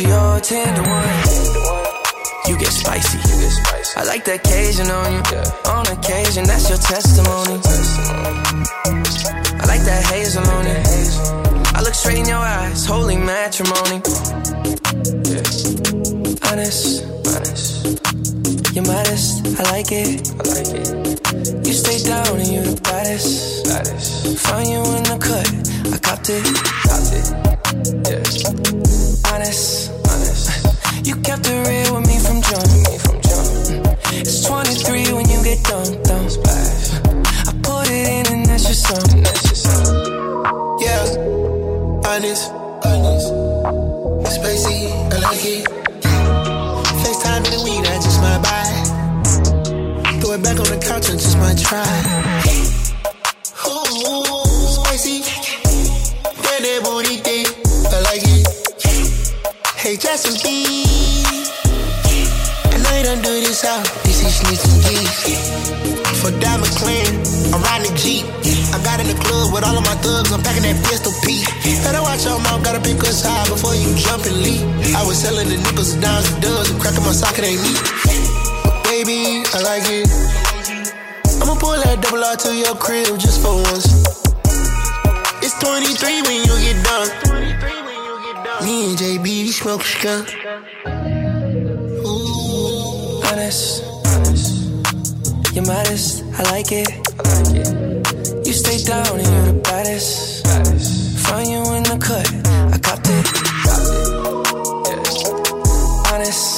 Ratio ten to one. You get spicy. I like that Cajun on you. On occasion, that's your testimony. I like that hazel on it. I look straight in your eyes, holy matrimony. Honest. You're modest, I like it. You stay down and you the baddest. baddest. Find you in the cut, I copped it. Copped it. Yeah. Honest, honest. You kept it real with me from jump. From jump. It's 23 when you get dumped, dumped. Splash. I put it in and that's your song. That's your song. Yeah, honest, honest. Spacey, I like it. FaceTime in the weed, I just might buy. Throw it back on the couch and just might try. Ooh, spicy. That booty Hey, Justin B. I know you don't do this out. This is and G's. For Diamond Clan, I'm riding a Jeep. I got in the club with all of my thugs, I'm packing that pistol P. Better watch your mouth, gotta pick us high before you jump and leap. I was selling the nickels, dimes, and dubs, and cracking my socket ain't me. Baby, I like it. I'ma pull that double R to your crib just for once. It's 23 when you get done. Me and JB, smoke skunk. honest, honest. You're modest, I like it. I like it. You stay down and you're the baddest. baddest. Find you in the cut, I copped it. Copped it. Honest, honest.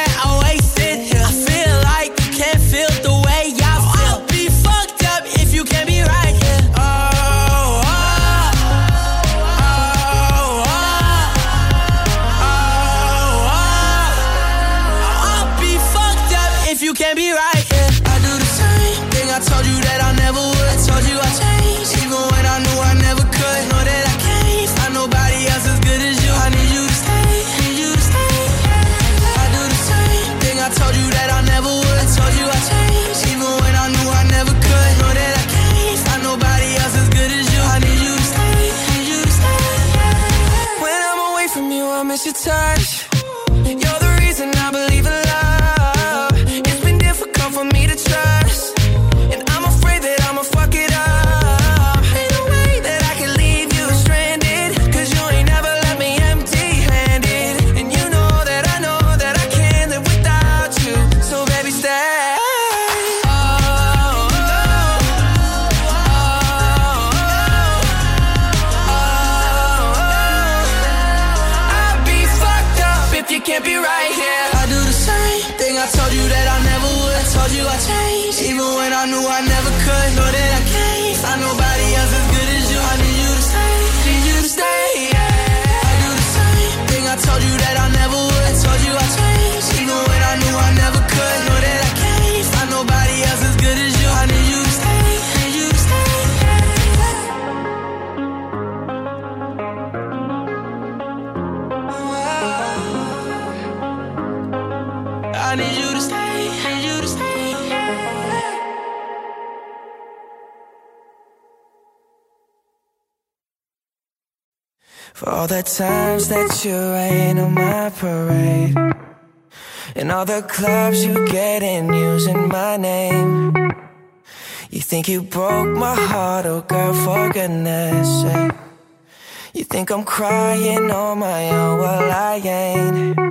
your touch. I need you to stay, need you to stay. For all the times that you rain on my parade, and all the clubs you get in using my name. You think you broke my heart, oh girl, for goodness sake. You think I'm crying on my own, well I ain't.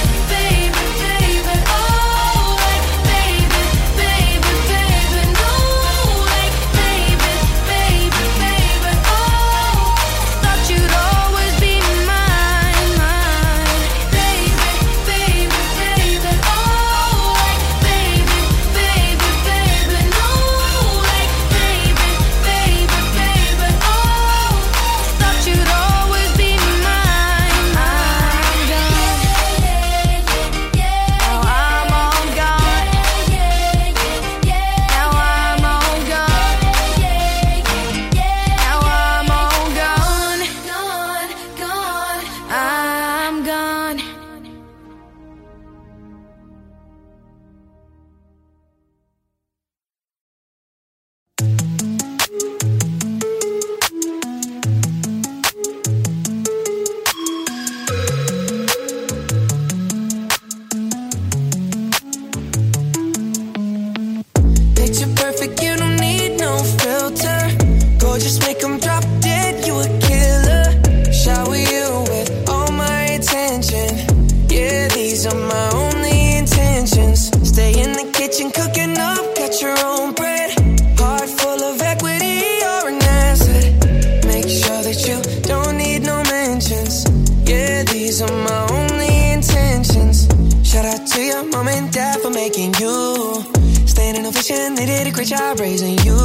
dedication, they did a great job raising you.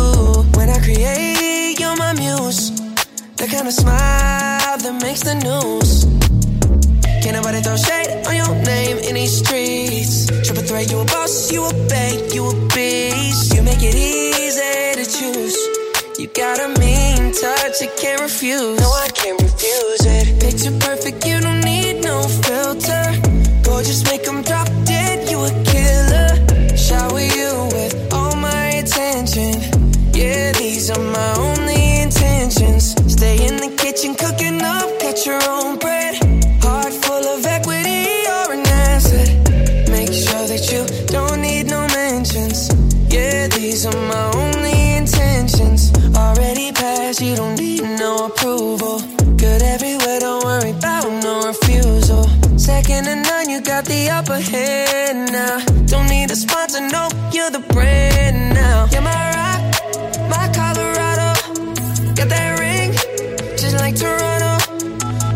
When I create, you're my muse. The kind of smile that makes the news. Can't nobody throw shade on your name in these streets. Triple threat, you a boss, you a bank, you a beast. You make it easy to choose. You got a mean touch, I can't refuse. No, I can't refuse it. Picture perfect, you don't need no filter. Gorgeous, make them drop dead. like Toronto.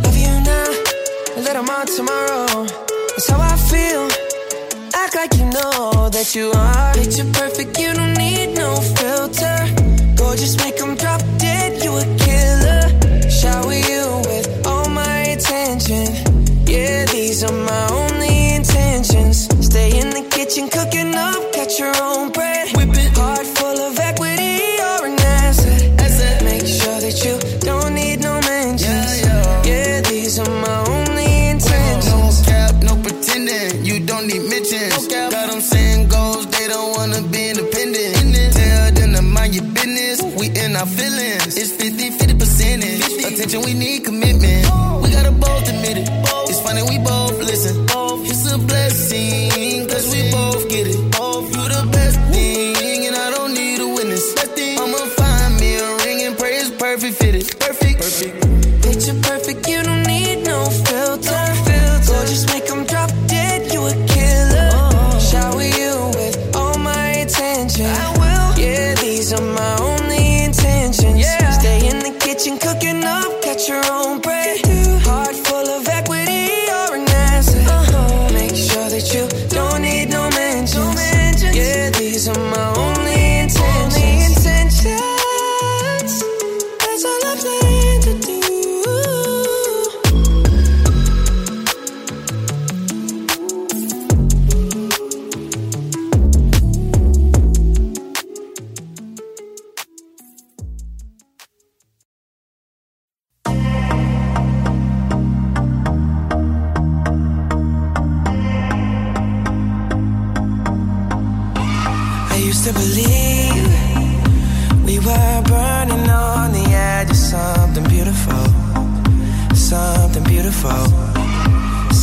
Love you now, a little more tomorrow. That's how I feel. Act like you know that you are. Picture perfect, you don't need no filter. Gorgeous, make them drop dead, you a killer. Shower you with all my attention. Yeah, these are my only intentions. Stay in the kitchen, cooking up, got your own music.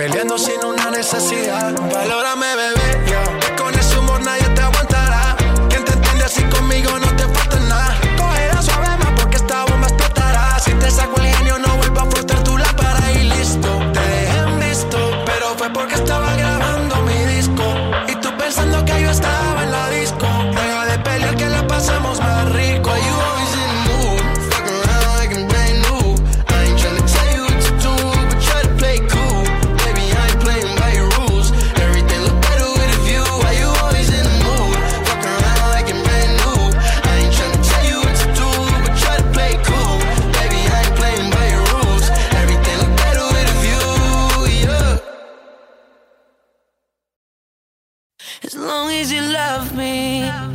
Peleando sin una necesidad. Valórame As long as you love me. As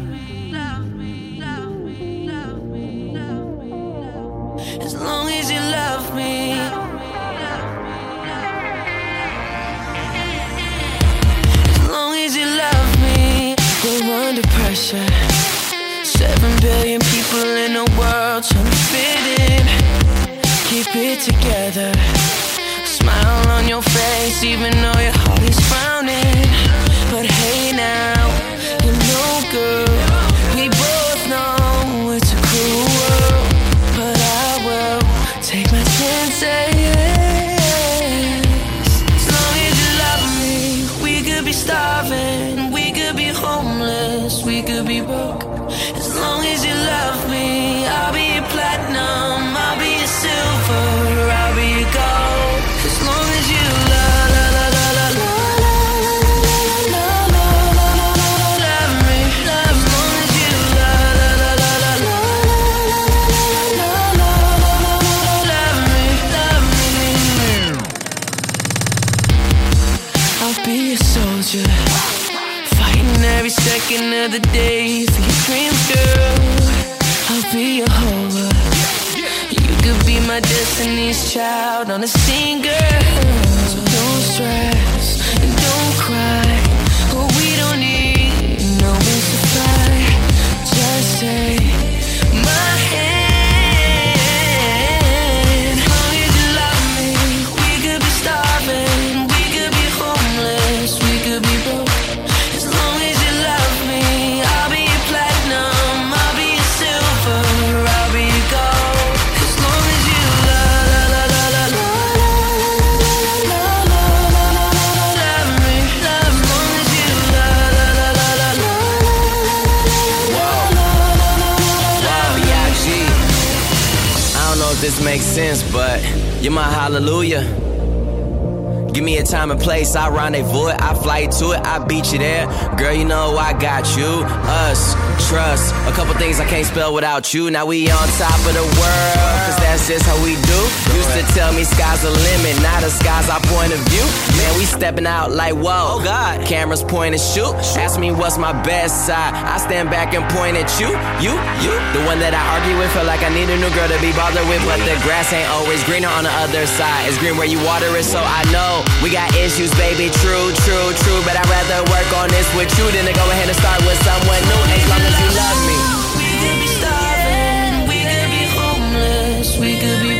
long as you love me. As long as you love me. We're under pressure. Seven billion people in the world trying to fit in. Keep it together. Smile on your face, even though your heart is frowning. this makes sense, but you're my hallelujah. Give me a time and place, I rendezvous it, I fly to it, I beat you there. Girl, you know I got you, us, trust. A couple things I can't spell without you. Now we on top of the world, cause that's just how we do. Used to tell me sky's the limit, now the sky's our point of view. Man, we stepping out like whoa. Oh God, cameras point and shoot. Ask me what's my best side. I stand back and point at you, you, you. The one that I argue with, feel like I need a new girl to be bothered with, but the grass ain't always greener on the other side. It's green where you water it, so I know we got issues, baby. True, true, true. But I'd rather work on this with you than to go ahead and start with someone new. As long as you love me. We could be starving, we could be homeless, we could be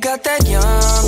got that yummy,